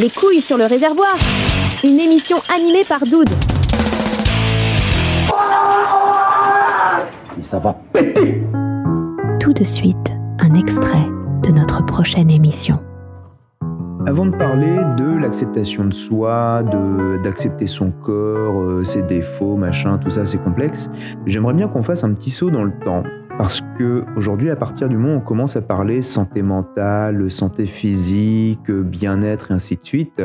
Les couilles sur le réservoir. Une émission animée par Doud. Et ça va péter Tout de suite, un extrait de notre prochaine émission. Avant de parler de l'acceptation de soi, de d'accepter son corps, euh, ses défauts, machin, tout ça c'est complexe, j'aimerais bien qu'on fasse un petit saut dans le temps. Parce que aujourd'hui, à partir du moment où on commence à parler santé mentale, santé physique, bien-être et ainsi de suite,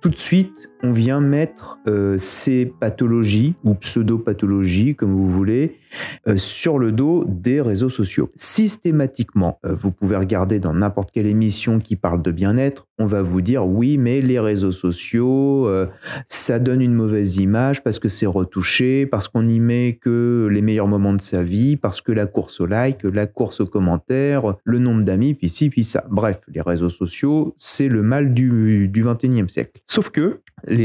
tout de suite, on vient mettre euh, ces pathologies ou pseudo-pathologies, comme vous voulez, euh, sur le dos des réseaux sociaux. Systématiquement, euh, vous pouvez regarder dans n'importe quelle émission qui parle de bien-être, on va vous dire oui, mais les réseaux sociaux, ça donne une mauvaise image parce que c'est retouché, parce qu'on y met que les meilleurs moments de sa vie, parce que la course au like, la course aux commentaires, le nombre d'amis, puis ci, puis ça. Bref, les réseaux sociaux, c'est le mal du, du 21e siècle. Sauf que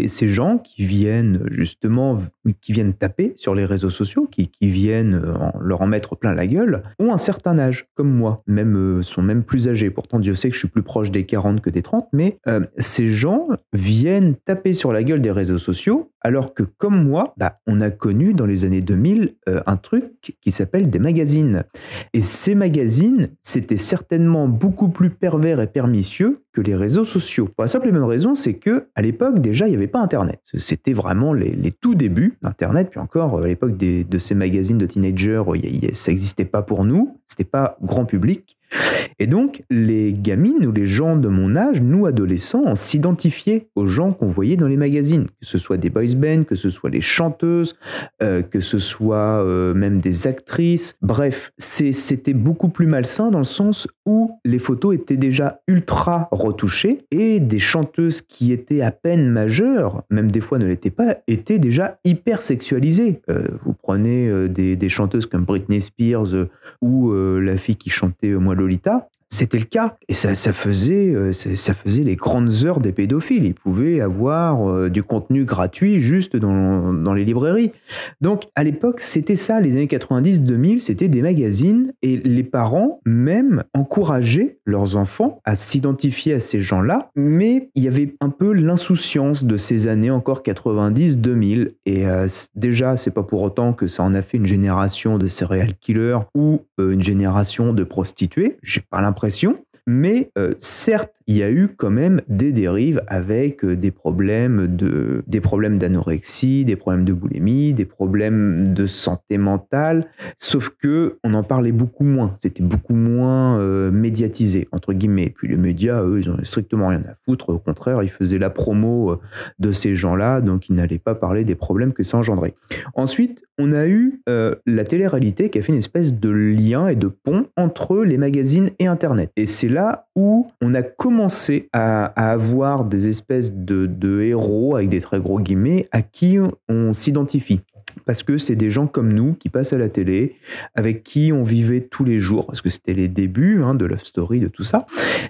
ces gens qui viennent justement, qui viennent taper sur les réseaux sociaux, qui, viennent leur en mettre plein la gueule, ont un certain âge, comme moi, même euh, sont même plus âgés. Pourtant, Dieu sait que je suis plus proche des 40 que des 30, mais euh, ces gens viennent taper sur la gueule des réseaux sociaux, alors que comme moi, bah, on a connu dans les années 2000 euh, un truc qui s'appelle des magazines. Et ces magazines, c'était certainement beaucoup plus pervers et pernicieux que les réseaux sociaux. Pour la simple et bonne raison, c'est que à l'époque déjà, il n'y avait pas Internet. C'était vraiment les, tout débuts d'Internet. Puis encore, à l'époque de ces magazines de teenagers, ça n'existait pas pour nous. C'était pas grand public. Et donc, les gamines ou les gens de mon âge, nous adolescents, on s'identifiait aux gens qu'on voyait dans les magazines, que ce soit des boys bands, que ce soit les chanteuses, euh, que ce soit euh, même des actrices. Bref, c'était beaucoup plus malsain dans le sens où les photos étaient déjà ultra retouchées et des chanteuses qui étaient à peine majeures, même des fois ne l'étaient pas, étaient déjà hyper sexualisées. Euh, vous prenez des, des, chanteuses comme Britney Spears ou la fille qui chantait Moi Lolita, c'était le cas. Et ça, faisait, euh, ça faisait les grandes heures des pédophiles. Ils pouvaient avoir euh, du contenu gratuit juste dans, les librairies. Donc, à l'époque, c'était ça. Les années 90-2000, c'était des magazines. Et les parents, même, encourageaient leurs enfants à s'identifier à ces gens-là. Mais il y avait un peu l'insouciance de ces années encore 90-2000. Et euh, déjà, c'est pas pour autant que ça en a fait une génération de serial killers ou une génération de prostituées. J'ai pas l'impression pression mais euh, certes, il y a eu quand même des dérives avec euh, des problèmes de des problèmes d'anorexie, des problèmes de boulimie, des problèmes de santé mentale. Sauf que on en parlait beaucoup moins. C'était beaucoup moins euh, médiatisé entre guillemets. Et puis les médias, eux, ils ont strictement rien à foutre. Au contraire, ils faisaient la promo de ces gens-là, donc ils n'allaient pas parler des problèmes que ça engendrait. Ensuite, on a eu la télé-réalité qui a fait une espèce de lien et de pont entre les magazines et Internet. Et c'est là où on a commencé à, avoir des espèces de, de héros, avec des très gros guillemets, à qui on s'identifie parce que c'est des gens comme nous qui passent à la télé, avec qui on vivait tous les jours, parce que c'était les débuts hein, de Love Story, de tout ça.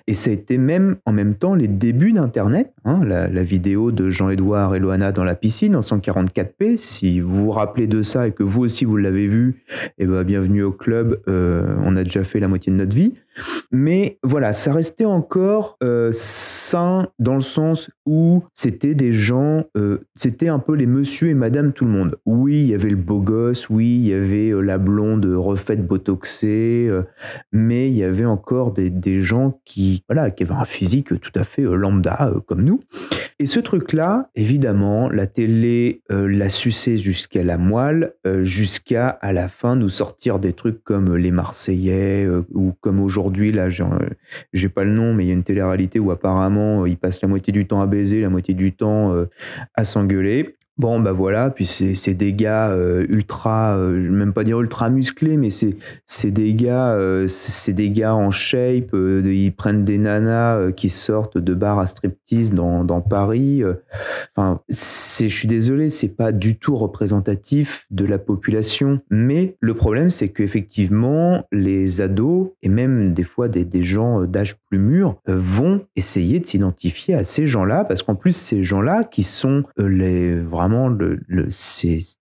Et ça a été même en même temps les débuts d'Internet, hein, la, vidéo de Jean-Édouard et Loana dans la piscine en 144p. Si vous vous rappelez de ça et que vous aussi vous l'avez vu, eh ben, bienvenue au club, euh, on a déjà fait la moitié de notre vie. Mais voilà, ça restait encore euh, sain dans le sens où c'était des gens, euh, c'était un peu les monsieur et madame tout le monde. Oui, il y avait le beau gosse, oui, il y avait euh, la blonde refaite botoxée, mais il y avait encore des, des, gens qui, voilà, qui avaient un physique tout à fait lambda comme nous. Et ce truc-là, évidemment, la télé l'a sucé jusqu'à la moelle, jusqu'à à la fin nous sortir des trucs comme les Marseillais ou comme aujourd'hui aujourd'hui, là, j'ai pas le nom, mais il y a une télé-réalité où apparemment, il passe la moitié du temps à baiser, la moitié du temps euh, à s'engueuler. Bon, bah voilà, puis c'est des gars euh, ultra, euh, même pas dire ultra musclés, mais c'est des gars, euh, des gars en shape, ils prennent des nanas qui sortent de bars à striptease dans, dans Paris. Enfin, je suis désolé, c'est pas du tout représentatif de la population. Mais le problème, c'est qu'effectivement, les ados, et même des fois des, des gens d'âge plus mûr, vont essayer de s'identifier à ces gens-là, parce qu'en plus, ces gens-là qui sont les vrais vraiment le, le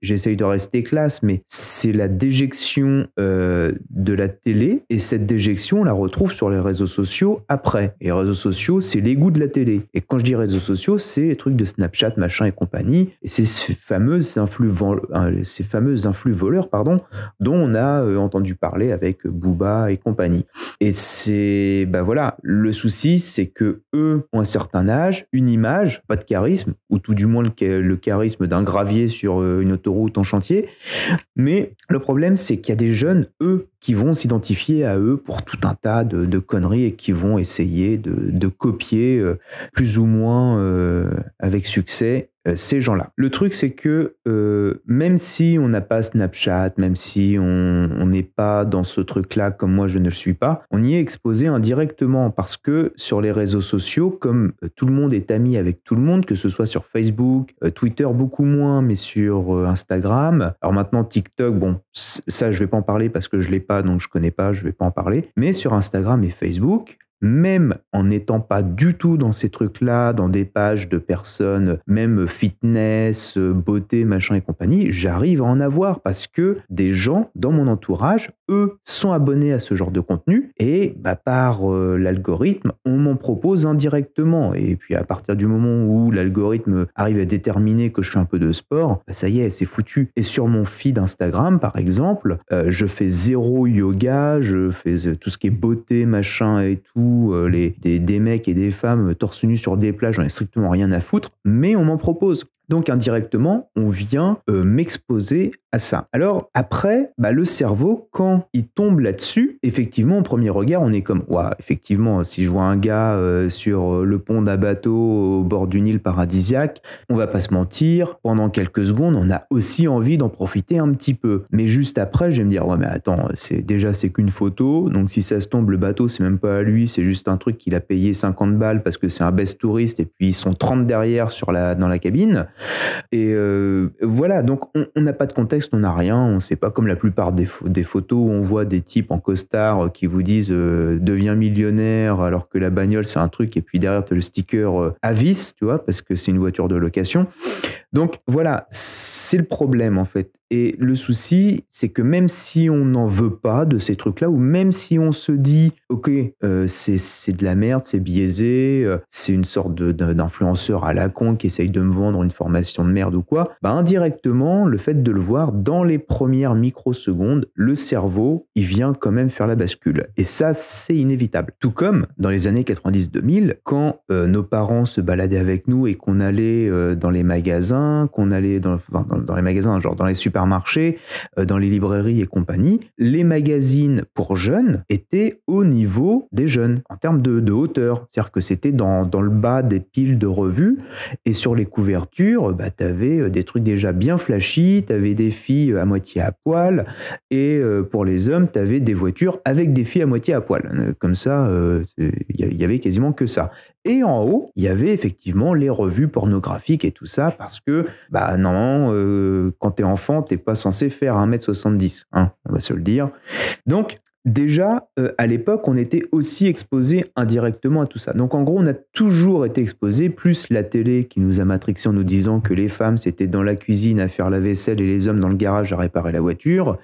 j'essaye de rester classe, mais c'est la déjection euh, de la télé et cette déjection, on la retrouve sur les réseaux sociaux après. Les réseaux sociaux, c'est l'égout de la télé. Et quand je dis réseaux sociaux, c'est les trucs de Snapchat, machin et compagnie. Et c'est ces fameuses influx, euh, ces fameuses influx voleurs, pardon, dont on a euh, entendu parler avec Booba et compagnie. Et c'est, ben voilà, le souci, c'est que eux ont un certain âge, une image, pas de charisme, ou tout du moins le, charisme d'un gravier sur euh, une autoroute en chantier. Mais le problème, c'est qu'il y a des jeunes, eux, qui vont s'identifier à eux pour tout un tas de, conneries et qui vont essayer de, copier euh, plus ou moins euh, avec succès ces gens-là. Le truc, c'est que même si on n'a pas Snapchat, même si on n'est pas dans ce truc-là comme moi je ne le suis pas, on y est exposé indirectement parce que sur les réseaux sociaux, comme tout le monde est ami avec tout le monde, que ce soit sur Facebook, Twitter beaucoup moins, mais sur Instagram, alors maintenant TikTok, bon, ça je vais pas en parler parce que je l'ai pas donc je connais pas, je vais pas en parler. Mais sur Instagram et Facebook, même en n'étant pas du tout dans ces trucs-là, dans des pages de personnes, même fitness, beauté, machin et compagnie, j'arrive à en avoir parce que des gens dans mon entourage, sont abonnés à ce genre de contenu et bah, par euh, l'algorithme, on m'en propose indirectement. Et puis à partir du moment où l'algorithme arrive à déterminer que je fais un peu de sport, bah, ça y est, c'est foutu. Et sur mon feed Instagram, par exemple, euh, je fais zéro yoga, je fais euh, tout ce qui est beauté, machin et tout les, des, mecs et des femmes torse nu sur des plages, j'en ai strictement rien à foutre, mais on m'en propose. Donc indirectement, on vient euh, m'exposer à ça. Alors après, bah, le cerveau, quand il tombe là-dessus, effectivement, au premier regard, on est comme, ouais, effectivement, si je vois un gars euh, sur le pont d'un bateau au bord d'une île paradisiaque, on va pas se mentir, pendant quelques secondes, on a aussi envie d'en profiter un petit peu. Mais juste après, je vais me dire, ouais, mais attends, c'est déjà c'est qu'une photo, donc si ça se tombe, le bateau, c'est même pas à lui, c'est juste un truc qu'il a payé 50 balles parce que c'est un best touriste et puis ils sont 30 derrière sur la, dans la cabine. Et euh, voilà, donc on n'a pas de contexte, on n'a rien, on sait pas comme la plupart des, photos où on voit des types en costard qui vous disent euh, deviens millionnaire alors que la bagnole c'est un truc et puis derrière tu as le sticker euh, Avis, tu vois, parce que c'est une voiture de location. Donc voilà, c'est le problème en fait. Et le souci, c'est que même si on n'en veut pas de ces trucs-là, ou même si on se dit, ok, euh, c'est de la merde, c'est biaisé, euh, c'est une sorte d'influenceur à la con qui essaye de me vendre une formation de merde ou quoi, bah indirectement, le fait de le voir dans les premières microsecondes, le cerveau, il vient quand même faire la bascule. Et ça, c'est inévitable. Tout comme dans les années 90-2000, quand euh, nos parents se baladaient avec nous et qu'on allait dans les magasins, qu'on allait dans, dans, dans, les magasins, genre dans les super marché, euh, dans les librairies et compagnie, les magazines pour jeunes étaient au niveau des jeunes en termes de, hauteur. C'est-à-dire que c'était dans, le bas des piles de revues et sur les couvertures, bah, tu avais euh, des trucs déjà bien flashy, tu avais des filles à moitié à poil et euh, pour les hommes, tu avais des voitures avec des filles à moitié à poil. Comme ça, il y avait quasiment que ça. Et en haut, il y avait effectivement les revues pornographiques et tout ça, parce que, bah non, euh, quand t'es enfant, t'es pas censé faire 1m70, hein, on va se le dire. Donc, Déjà, euh, à l'époque, on était aussi exposé indirectement à tout ça. Donc en gros, on a toujours été exposé, plus la télé qui nous a matrixé en nous disant que les femmes, c'était dans la cuisine à faire la vaisselle et les hommes dans le garage à réparer la voiture.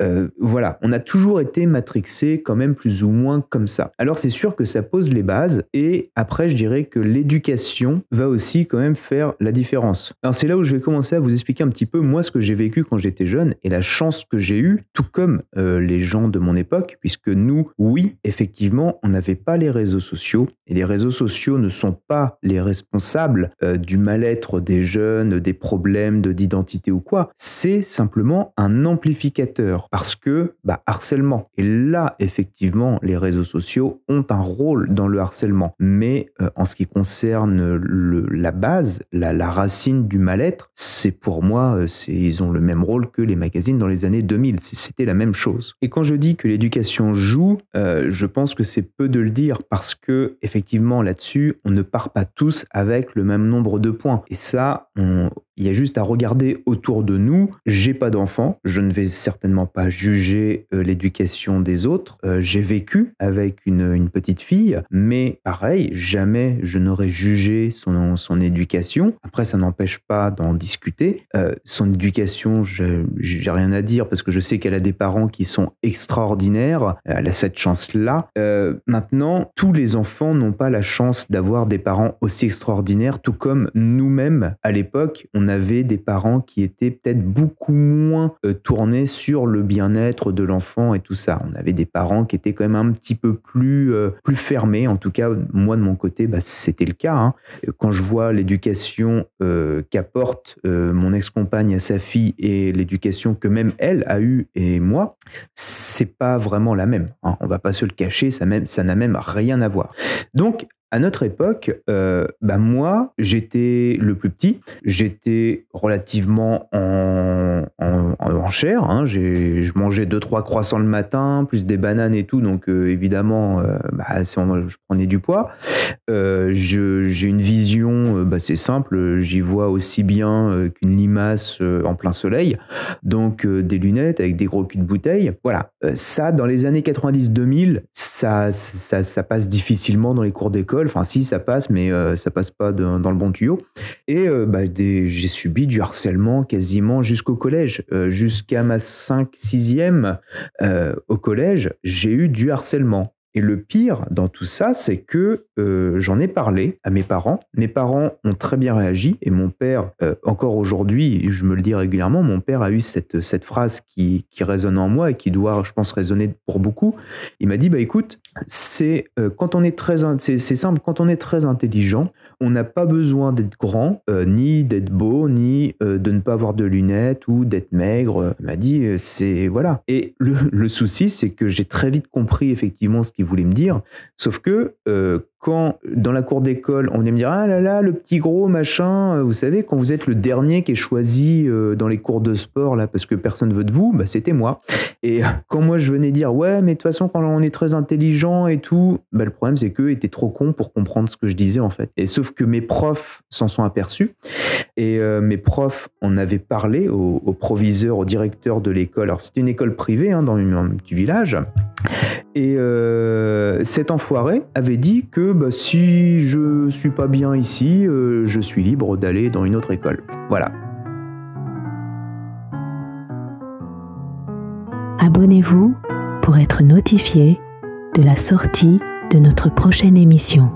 Euh, voilà, on a toujours été matrixé quand même plus ou moins comme ça. Alors c'est sûr que ça pose les bases et après, je dirais que l'éducation va aussi quand même faire la différence. Alors c'est là où je vais commencer à vous expliquer un petit peu moi ce que j'ai vécu quand j'étais jeune et la chance que j'ai eue, tout comme euh, les gens de mon époque puisque nous, oui, effectivement, on n'avait pas les réseaux sociaux, et les réseaux sociaux ne sont pas les responsables euh, du mal-être des jeunes, des problèmes d'identité ou quoi, c'est simplement un amplificateur, parce que, bah, harcèlement. Et là, effectivement, les réseaux sociaux ont un rôle dans le harcèlement, mais euh, en ce qui concerne le, la base, la, racine du mal-être, c'est pour moi, euh, ils ont le même rôle que les magazines dans les années 2000, c'était la même chose. Et quand je dis que les l'éducation joue, euh, je pense que c'est peu de le dire parce que effectivement là-dessus, on ne part pas tous avec le même nombre de points. Et ça, il y a juste à regarder autour de nous. J'ai pas d'enfant, je ne vais certainement pas juger euh, l'éducation des autres. Euh, j'ai vécu avec une, petite fille, mais pareil, jamais je n'aurais jugé son, son éducation. Après, ça n'empêche pas d'en discuter. Euh, son éducation, j'ai rien à dire parce que je sais qu'elle a des parents qui sont extraordinaires. Elle a cette chance-là. maintenant, tous les enfants n'ont pas la chance d'avoir des parents aussi extraordinaires, tout comme nous-mêmes à l'époque, on avait des parents qui étaient peut-être beaucoup moins euh, tournés sur le bien-être de l'enfant et tout ça. On avait des parents qui étaient quand même un petit peu plus, euh, plus fermés. En tout cas, moi de mon côté, bah, c'était le cas. Hein. Quand je vois l'éducation euh, qu'apporte mon ex-compagne à sa fille et l'éducation que même elle a eue et moi, c'est pas vraiment la même. Hein. On va pas se le cacher, ça n'a même rien à voir. Donc, à notre époque, euh, bah moi, j'étais le plus petit, j'étais relativement en, en, chair. Hein. je mangeais deux trois croissants le matin, plus des bananes et tout, donc euh, évidemment, euh, bah, je prenais du poids. j'ai une vision, bah, c'est simple, j'y vois aussi bien qu'une limace en plein soleil, donc des lunettes avec des gros culs de bouteille. Voilà, ça, dans les années 90-2000, ça, ça, passe difficilement dans les cours d'école Enfin, si, ça passe, mais euh, ça passe pas dans le bon tuyau. Et euh, bah, j'ai subi du harcèlement quasiment jusqu'au collège. Euh, jusqu'à ma 5-6e au collège, j'ai eu du harcèlement. Et le pire dans tout ça, c'est que euh, j'en ai parlé à mes parents. Mes parents ont très bien réagi et mon père, euh, encore aujourd'hui, je me le dis régulièrement, mon père a eu cette, cette phrase qui, qui résonne en moi et qui doit, je pense, résonner pour beaucoup. Il m'a dit, bah écoute, c'est euh, quand on est très, c'est simple, quand on est très intelligent, on n'a pas besoin d'être grand, ni d'être beau, ni de ne pas avoir de lunettes ou d'être maigre. Il m'a dit, c'est voilà. Et le, le souci, c'est que j'ai très vite compris effectivement ce qui voulait me dire. Sauf que euh, quand dans la cour d'école, on venait me dire Ah là là, le petit gros machin, euh, vous savez, quand vous êtes le dernier qui est choisi euh, dans les cours de sport, là, parce que personne veut de vous, bah, c'était moi. Et quand moi je venais dire Ouais, mais de toute façon, quand on est très intelligent et tout, bah, le problème c'est qu'eux étaient trop cons pour comprendre ce que je disais en fait. Et sauf que mes profs s'en sont aperçus. Et mes profs en avaient parlé au, proviseur, au directeur de l'école. Alors c'était une école privée hein, dans un petit village. Et cet enfoiré avait dit que bah, si je suis pas bien ici, euh, je suis libre d'aller dans une autre école. Voilà. Abonnez-vous pour être notifié de la sortie de notre prochaine émission.